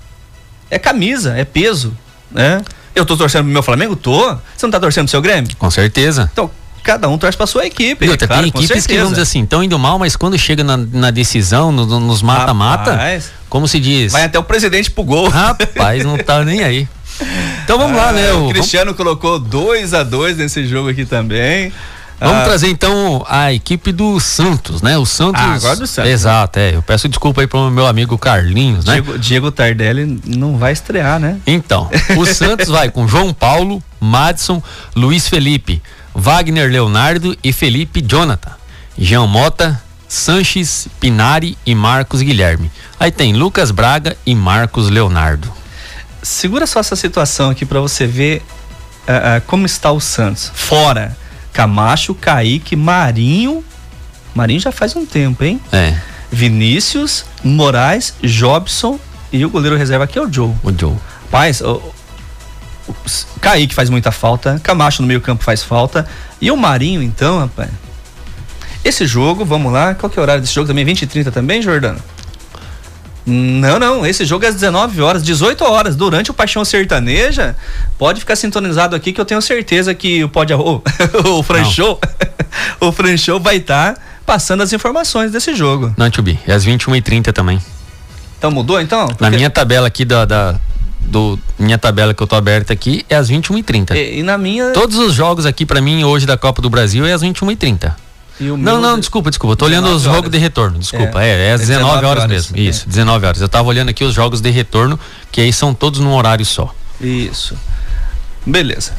É camisa, é peso, né? Eu tô torcendo pro meu Flamengo? Tô. Você não tá torcendo pro seu Grêmio? Com certeza. Então, cada um torce pra sua equipe. Outra, claro, tem equipes que, vamos dizer assim, estão indo mal, mas quando chega na, na decisão, no, no, nos mata-mata, como se diz? Vai até o presidente pro gol. Rapaz, não tá nem aí. Então vamos ah, lá, né? O, o Cristiano vamos... colocou 2 a 2 nesse jogo aqui também. Vamos ah. trazer então a equipe do Santos, né? O Santos. Ah, agora do Santos. Exato, é. Eu peço desculpa aí pro meu amigo Carlinhos, né? Diego, Diego Tardelli não vai estrear, né? Então, o Santos vai com João Paulo, Madison, Luiz Felipe, Wagner Leonardo e Felipe Jonathan. Jean Mota, Sanches, Pinari e Marcos Guilherme. Aí tem Lucas Braga e Marcos Leonardo. Segura só essa situação aqui para você ver uh, uh, como está o Santos. Fora Camacho, Kaique, Marinho. Marinho já faz um tempo, hein? É. Vinícius, Moraes, Jobson e o goleiro reserva aqui é o Joe. O Joe. Paz, o, Kaique faz muita falta, Camacho no meio campo faz falta. E o Marinho, então, rapaz. Esse jogo, vamos lá, qual que é o horário desse jogo também? 20 e 30 também, Jordano? Não, não, esse jogo é às 19 horas, 18 horas, durante o Paixão Sertaneja. Pode ficar sintonizado aqui que eu tenho certeza que o pode o, o Franchou, o Franchou vai estar tá passando as informações desse jogo. Não, Tubi, é às 21h30 também. Então mudou então? Porque... Na minha tabela aqui da, da do minha tabela que eu tô aberta aqui é às 21h30. E, e na minha. Todos os jogos aqui para mim hoje da Copa do Brasil é às 21h30. Não, não, desculpa, desculpa. Eu tô olhando os jogos de retorno. Desculpa, é, é, é às 19, 19 horas, horas, mesmo. É. Isso, 19 horas. Eu tava olhando aqui os jogos de retorno, que aí são todos num horário só. Isso. Beleza.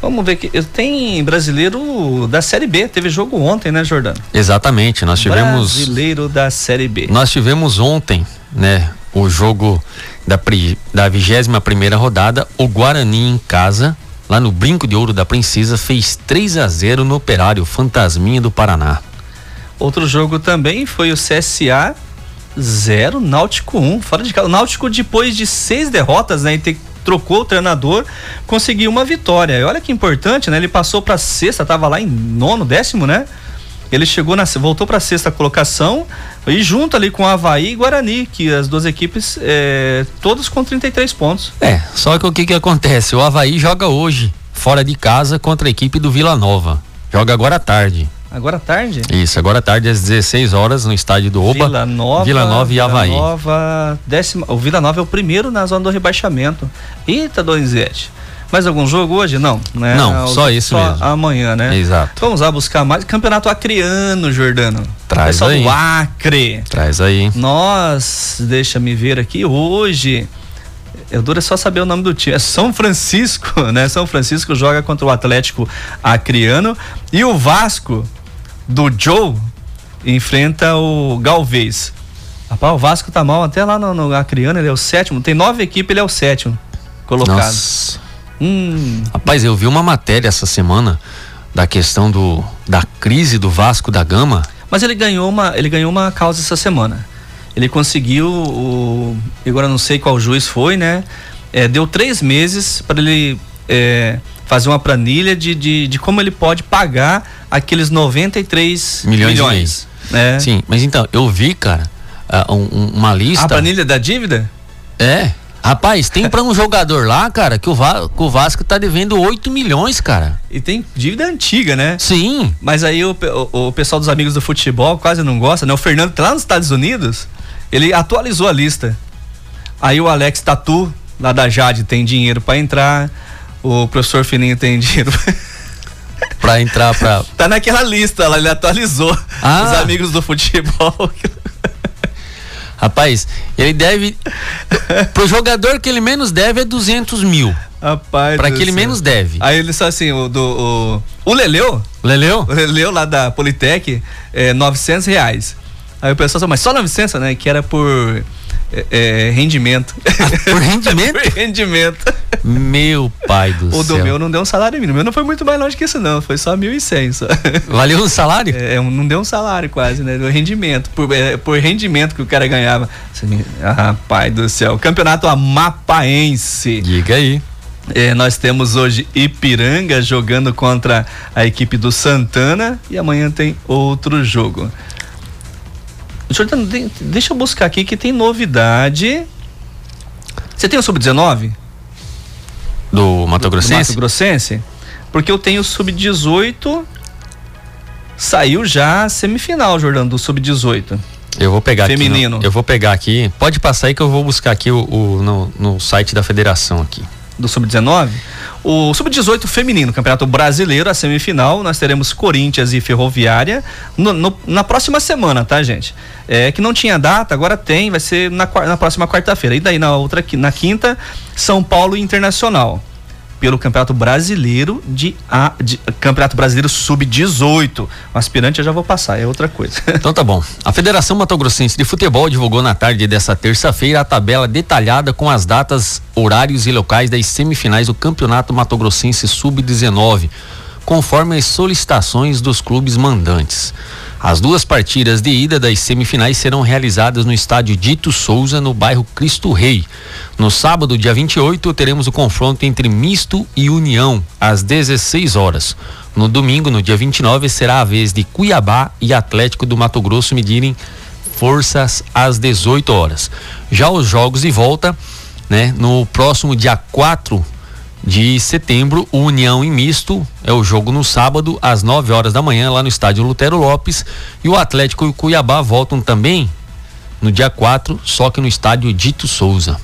Vamos ver que tem brasileiro da Série B. Teve jogo ontem, né, Jordano? Exatamente. Nós tivemos brasileiro da Série B. Nós tivemos ontem, né, o jogo da, da 21 primeira rodada, o Guarani em casa, lá no Brinco de Ouro da Princesa, fez 3 a 0 no Operário Fantasminha do Paraná. Outro jogo também foi o CSA 0, Náutico 1, fora de casa. O Náutico, depois de seis derrotas, né, e ter trocou o treinador, conseguiu uma vitória. E olha que importante, né? Ele passou para sexta, tava lá em nono, décimo, né? Ele chegou na voltou para a sexta colocação e junto ali com o Havaí e Guarani, que as duas equipes é, todas com 33 pontos. É, só que o que que acontece? O Havaí joga hoje, fora de casa, contra a equipe do Vila Nova. Joga agora à tarde. Agora à tarde? Isso, agora à tarde às 16 horas no estádio do Oba. Vila Nova, Vila Nova e Havaí. Vila Nova, décima, o Vila Nova é o primeiro na zona do rebaixamento. Eita, Donizete. Mais algum jogo hoje? Não, né? Não, só isso só mesmo. amanhã, né? Exato. Vamos lá buscar mais campeonato acriano, Jordano. Traz Pessoal aí. do Acre. Traz aí. Nós, deixa me ver aqui, hoje. Eu duro é só saber o nome do time. É São Francisco, né? São Francisco joga contra o Atlético Acreano e o Vasco do Joe enfrenta o Galvez. Rapaz, o Vasco tá mal até lá no, no Acreano, ele é o sétimo. Tem nove equipes, ele é o sétimo colocado. Nossa. Hum, Rapaz, eu vi uma matéria essa semana da questão do da crise do Vasco da Gama. Mas ele ganhou uma, ele ganhou uma causa essa semana. Ele conseguiu, o, agora não sei qual juiz foi, né? É, deu três meses para ele é, fazer uma planilha de, de, de como ele pode pagar aqueles 93 Milhões milhões. né? Sim, mas então, eu vi, cara, um- um- uma lista. A planilha da dívida? É. Rapaz, tem pra um jogador lá, cara, que o, Va- que o Vasco tá devendo 8 milhões, cara. E tem dívida antiga, né? Sim. Mas aí o, o, o pessoal dos amigos do futebol quase não gosta, né? O Fernando tá lá nos Estados Unidos, ele atualizou a lista. Aí o Alex Tatu, lá da Jade, tem dinheiro pra entrar. O professor Fininho tem dinheiro. Pra entrar pra. tá naquela lista lá, ele atualizou. Ah. Os amigos do futebol. Rapaz, ele deve. pro jogador que ele menos deve é 200 mil. Rapaz. Pra que ele céu. menos deve. Aí ele só assim, o do. O, o Leleu? Leleu? O Leleu lá da Politec, é 900 reais. Aí o pessoal falou, mas só 900, né? Que era por é, é, rendimento. por rendimento? por rendimento. Meu pai do O do céu. meu não deu um salário mínimo. O meu não foi muito mais longe que isso, não. Foi só 1.100 só. Valeu um salário? É, um- não deu um salário quase, né? Deu rendimento. Por, é, por rendimento que o cara ganhava. Ah, rapaz do céu. Campeonato Amapaense. Diga aí. É, nós temos hoje Ipiranga jogando contra a equipe do Santana e amanhã tem outro jogo. Jordano, de- deixa eu buscar aqui que tem novidade. Você tem o Sub-19? Do Mato Do Grossense? Mato Grossense? Porque eu tenho o Sub-18. Saiu já a semifinal, Jordano, do Sub-18. Eu vou pegar Feminino. aqui. eu vou pegar aqui. Pode passar aí que eu vou buscar aqui o, o- no, no site da federação aqui. Do Sub-19. O Sub-18 feminino, Campeonato Brasileiro, a semifinal, nós teremos Corinthians e Ferroviária no- no- na próxima semana, tá, gente? É que não tinha data, agora tem, vai ser na, na próxima quarta-feira. E daí na outra, na quinta, São Paulo Internacional. Pelo Campeonato Brasileiro de, A- de Campeonato Brasileiro Sub-18. O aspirante eu já vou passar, é outra coisa. Então tá bom. A Federação Mato Grossense de Futebol divulgou na tarde dessa terça-feira a tabela detalhada com as datas, horários e locais das semifinais do Campeonato Mato Grossense Sub-19, conforme as solicitações dos clubes mandantes. As duas partidas de ida das semifinais serão realizadas no estádio Dito Souza, no bairro Cristo Rei. No sábado, dia 28, teremos o confronto entre Misto e União, às 16 horas. No domingo, no dia 29, será a vez de Cuiabá e Atlético do Mato Grosso medirem forças às 18 horas. Já os jogos de volta, né, no próximo dia 4 de setembro, o União em Misto é o jogo no sábado às 9 horas da manhã lá no estádio Lutero Lopes e o Atlético e o Cuiabá voltam também no dia 4, só que no estádio Dito Souza.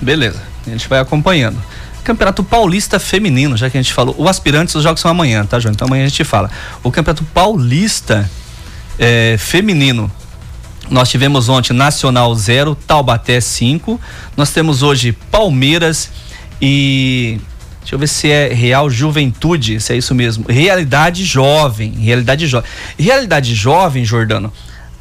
Beleza, a gente vai acompanhando. Campeonato Paulista Feminino, já que a gente falou. O aspirantes, os jogos são amanhã, tá, João? Então amanhã a gente fala. O Campeonato Paulista eh, Feminino. Nós tivemos ontem Nacional 0, Taubaté 5. Nós temos hoje Palmeiras e. Deixa eu ver se é Real Juventude, se é isso mesmo. Realidade Jovem. Realidade Jovem. Realidade Jovem, Jordano,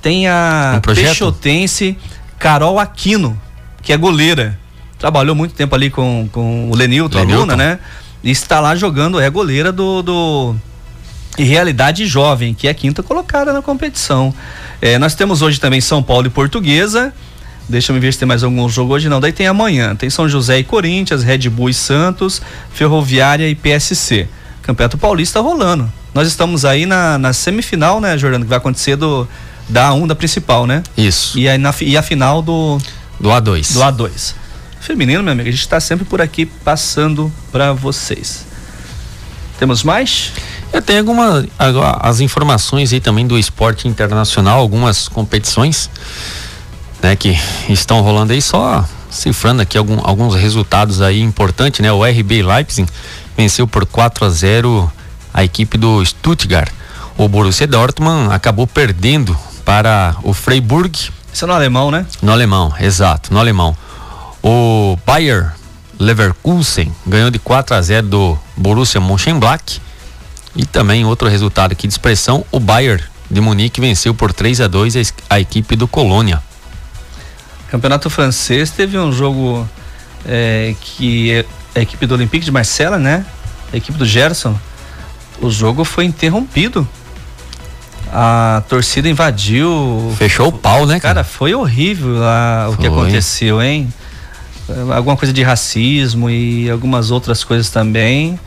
tem a Um projeto? Peixotense Carol Aquino, que é goleira. Trabalhou muito tempo ali com, com o Lenilton, Lenilton. Luna, né? E está lá jogando, é goleira do, do Realidade Jovem, que é a quinta colocada na competição. É, nós temos hoje também São Paulo e Portuguesa. Deixa eu ver se tem mais algum jogo hoje. Não, daí tem amanhã. Tem São José e Corinthians, Red Bull e Santos, Ferroviária e PSC. Campeonato Paulista rolando. nós estamos aí na, na semifinal, né, Jordano, que vai acontecer do da A1 da principal, né? Isso. E aí na, e a final do Do A2. do A2. Feminino, meu amigo, a gente está sempre por aqui passando para vocês. Temos mais? Eu tenho algumas as informações aí também do esporte internacional, algumas competições, né, que estão rolando aí só cifrando aqui algum- alguns resultados aí importantes, né? O RB Leipzig venceu por 4 a 0 a equipe do Stuttgart. O Borussia Dortmund acabou perdendo para o Freiburg. Isso é no alemão, né? No alemão, exato, no alemão. O Bayer Leverkusen ganhou de 4 a 0 do Borussia Mönchengladbach. E também outro resultado aqui de expressão, o Bayern de Munique venceu por 3 a 2 a, es- a equipe do Colônia. Campeonato francês teve um jogo é, que é a equipe do Olympique de Marcela, né? A equipe do Gerson. O jogo foi interrompido. A torcida invadiu. Fechou o pau, né? Cara, foi horrível lá o que Foi. aconteceu, hein? Alguma coisa de racismo e algumas outras coisas também.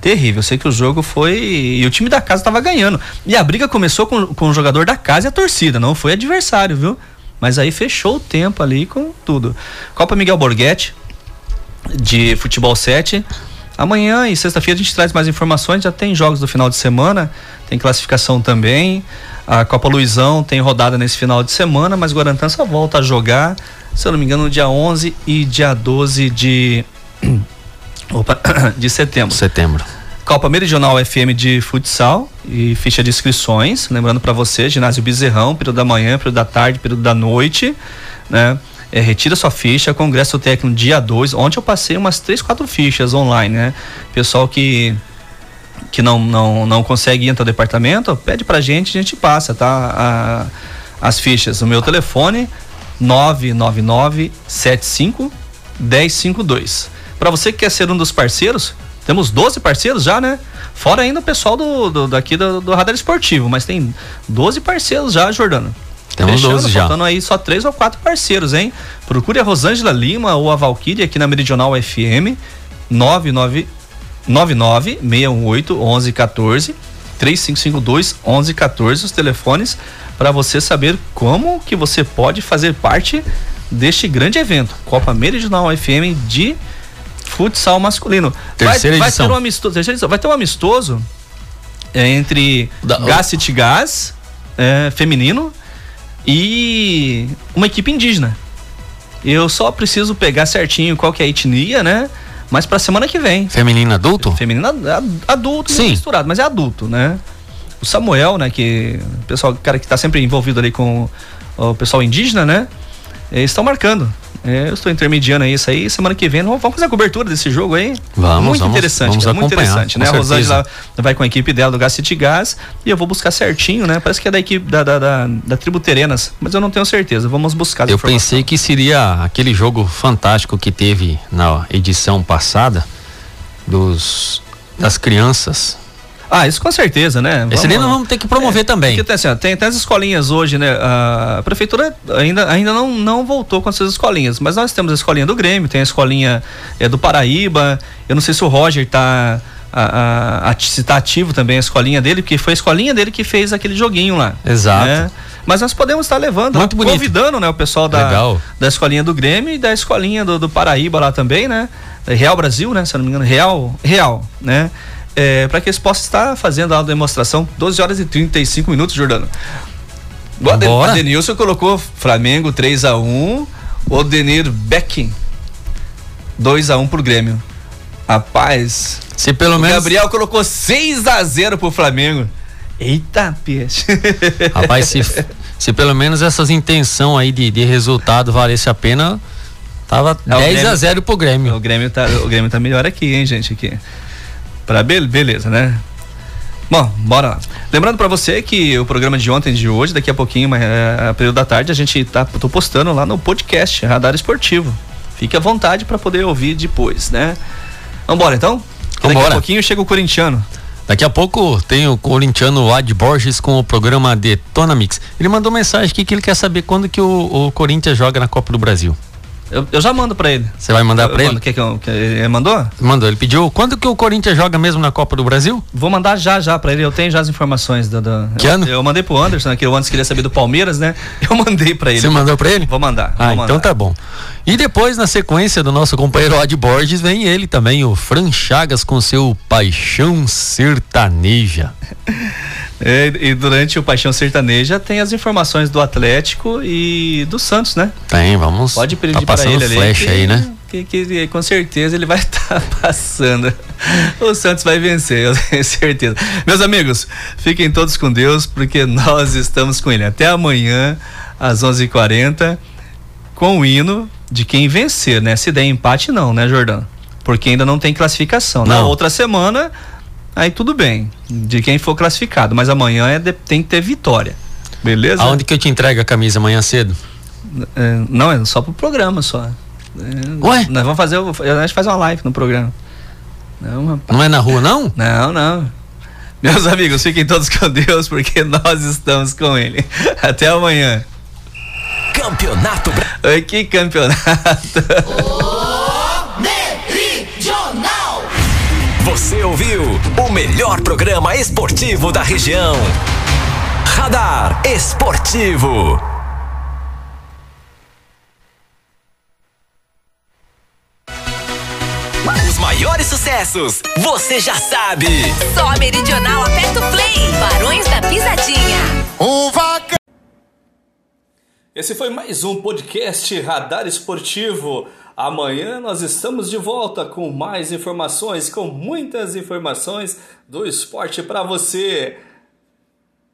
Terrível. Eu sei que o jogo foi. E o time da casa tava ganhando. E a briga começou com, com o jogador da casa e a torcida, não foi adversário, viu? Mas aí fechou o tempo ali com tudo. Copa Miguel Borghetti, de futebol 7. Amanhã e sexta-feira a gente traz mais informações. Já tem jogos do final de semana, tem classificação também. A Copa Luizão tem rodada nesse final de semana, mas Guarantã só volta a jogar, se eu não me engano, no dia 11 e dia 12 de. Opa, de setembro. Setembro. Copa Meridional FM de futsal e ficha de inscrições. Lembrando para você, ginásio Bezerrão, período da manhã, período da tarde, período da noite, né? É, retira sua ficha, congresso técnico dia 2. Ontem eu passei umas 3, 4 fichas online, né? Pessoal que que não, não, não consegue entrar no departamento, pede pra gente, a gente passa, tá? A- as fichas. O meu telefone 999 75 1052. Para você que quer ser um dos parceiros, temos 12 parceiros já, né? Fora ainda o pessoal do, do- daqui do, do Radar Esportivo, mas tem 12 parceiros já, Jordano. Temos Fechando, 12 já. Faltando aí só três ou quatro parceiros, hein? Procure a Rosângela Lima ou a Valkyrie aqui na Meridional FM 99 99 618 1114 3552 1114 os telefones para você saber como que você pode fazer parte deste grande evento, Copa Meridional FM de futsal masculino. Terceira vai, vai edição. ter um amistoso, terceira edição. Vai ter um amistoso é, entre Da- Gás City Gás é, feminino e uma equipe indígena. Eu só preciso pegar certinho qual que é a etnia, né? Mas pra semana que vem. Feminino adulto? Feminino ad- adulto Sim. misturado, mas é adulto, né? O Samuel, né, que o pessoal, o cara que tá sempre envolvido ali com o pessoal indígena, né? Eles estão marcando. É, Eu estou intermediando isso aí. Semana que vem vamos fazer a cobertura desse jogo aí. Vamos, muito vamos, interessante, vamos cara, muito interessante, né? A. Rosângela vai com a equipe dela do Gás City Gás e eu vou buscar certinho, né? Parece que é da equipe da, da, da, da tribo Terenas, mas eu não tenho certeza. Vamos buscar Eu pensei que seria aquele jogo fantástico que teve na edição passada dos das crianças. Ah, isso com certeza, né? Esse daí nós vamos ter que promover também. Porque tem, assim, ó, tem, tem as escolinhas hoje, né? A prefeitura ainda, ainda não, não voltou com essas escolinhas, mas nós temos a escolinha do Grêmio, tem a escolinha é, do Paraíba. Eu não sei se o Roger tá. A, a, se tá ativo também a escolinha dele, porque foi a escolinha dele que fez aquele joguinho lá. Exato. né? Mas nós podemos estar levando, Muito bonito. convidando né, o pessoal da, Legal. da escolinha do Grêmio e da escolinha do, do Paraíba lá também, né? Real Brasil, né? Se eu não me engano, Real, Real, né? É, para que eles possam estar fazendo a demonstração 12 horas e 35 minutos, Jordano. O. Adenilson colocou Flamengo 3 a 1 o Odenir Becking 2 a 1 pro Grêmio. Rapaz, Se pelo o menos Gabriel colocou 6 a 0 pro Flamengo. Eita, peixe. Rapaz, se, se pelo menos essas intenção aí de, de resultado valesse a pena, tava É, o 10 Grêmio- a 0 pro Grêmio. O Grêmio tá, o Grêmio tá melhor aqui, hein, gente, aqui. Pra be beleza, né? Bom, bora lá. Lembrando pra você que o programa de ontem e de hoje, daqui a pouquinho, mas, é, a período da tarde, a gente tá tô postando lá no podcast Radar Esportivo. Fique à vontade pra poder ouvir depois, né? Vambora então? Que Daqui a Vambora. pouquinho chega o corintiano. Daqui a pouco tem o corintiano Ad Borges com o programa Detona Mix. Ele mandou mensagem aqui que ele quer saber quando que o, o Corinthians joga na Copa do Brasil. Eu, eu já mando pra ele. Você vai mandar pra ele? Quer que eu- que ele mandou? Mandou, ele pediu. Quando que o Corinthians joga mesmo na Copa do Brasil? Vou mandar já já pra ele, eu tenho já as informações do. Que eu, ano? Eu mandei pro Anderson, né, que o Anderson queria saber do Palmeiras, né? Eu mandei pra ele. Você mandou pra ele? Vou mandar. Ah, vou mandar. então tá bom. E depois, na sequência do nosso companheiro Odd Borges, vem ele também, o Fran Chagas, com seu Paixão Sertaneja. É, e durante o Paixão Sertaneja tem as informações do Atlético e do Santos, né? Tem, vamos. Pode pedir tá para ele ali. flash que- aí, né? Que, que com certeza ele vai estar passando. O Santos vai vencer, eu tenho certeza. Meus amigos, fiquem todos com Deus, porque nós estamos com ele. Até amanhã, às 11h40, com o hino de quem vencer, né? Se der empate, não, né, Jordão? Porque ainda não tem classificação. Na Não. outra semana, aí tudo bem, de quem for classificado. Mas amanhã é de- tem que ter vitória. Beleza? Aonde que eu te entrego a camisa amanhã cedo? É, não, é só pro programa só. É, Ué? Nós vamos fazer. o- A gente faz uma live no programa. Não, rapaz. Não é na rua, não? Não, não. Meus amigos, fiquem todos com Deus, porque nós estamos com Ele. Até amanhã. Campeonato que campeonato. Meridional. Você ouviu o melhor programa esportivo da região. Radar Esportivo. Os maiores sucessos, você já sabe. Só a Meridional aperta o play. Barões da Pisadinha. Um vaca. Esse foi mais um podcast Radar Esportivo. Amanhã nós estamos de volta com mais informações, com muitas informações do esporte para você.